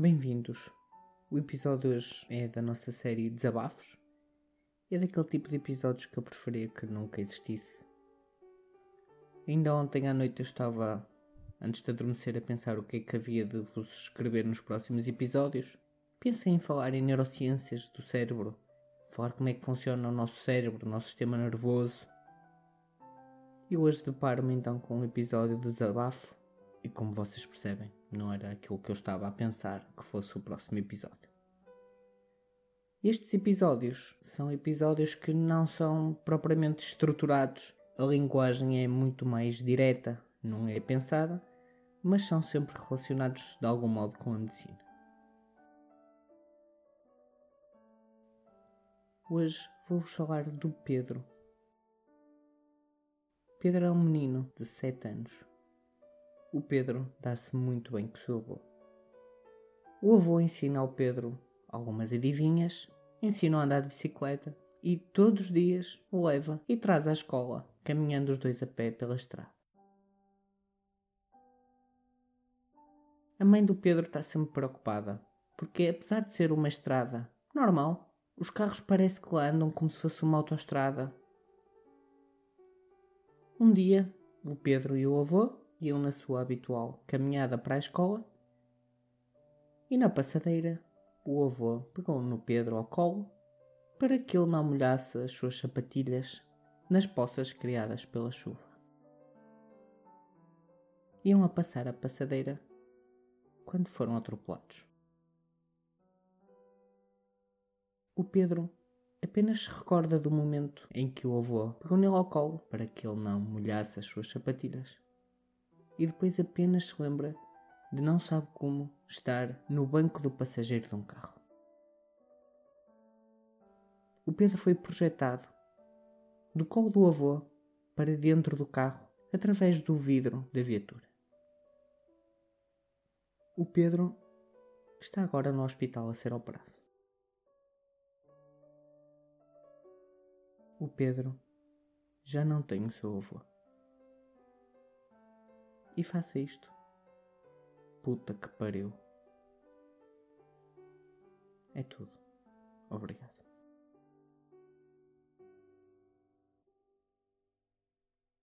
Bem-vindos. O episódio hoje é da nossa série Desabafos. É daquele tipo de episódios que eu preferia que nunca existisse. Ainda ontem à noite eu estava, antes de adormecer, a pensar o que é que havia de vos escrever nos próximos episódios. Pensei em falar em neurociências do cérebro, falar como é que funciona o nosso cérebro, o nosso sistema nervoso. E hoje deparo-me então com um episódio de desabafo e como vocês percebem, não era aquilo que eu estava a pensar que fosse o próximo episódio. Estes episódios são episódios que não são propriamente estruturados, a linguagem é muito mais direta, não é pensada, mas são sempre relacionados de algum modo com a medicina. Hoje vou-vos falar do Pedro. Pedro é um menino de 7 anos o Pedro dá-se muito bem com o seu avô. O avô ensina ao Pedro algumas adivinhas, ensina a andar de bicicleta e todos os dias o leva e traz à escola, caminhando os dois a pé pela estrada. A mãe do Pedro está sempre preocupada, porque apesar de ser uma estrada normal, os carros parece que lá andam como se fosse uma autoestrada. Um dia, o Pedro e o avô iam na sua habitual caminhada para a escola e na passadeira o avô pegou no Pedro ao colo para que ele não molhasse as suas sapatilhas nas poças criadas pela chuva. Iam a passar a passadeira quando foram atropelados. O Pedro apenas se recorda do momento em que o avô pegou nele ao colo para que ele não molhasse as suas sapatilhas e depois apenas se lembra de não sabe como estar no banco do passageiro de um carro. O Pedro foi projetado do colo do avô para dentro do carro através do vidro da viatura. O Pedro está agora no hospital a ser operado. O Pedro já não tem o seu avô e faça isto. Puta que pariu. É tudo. Obrigado.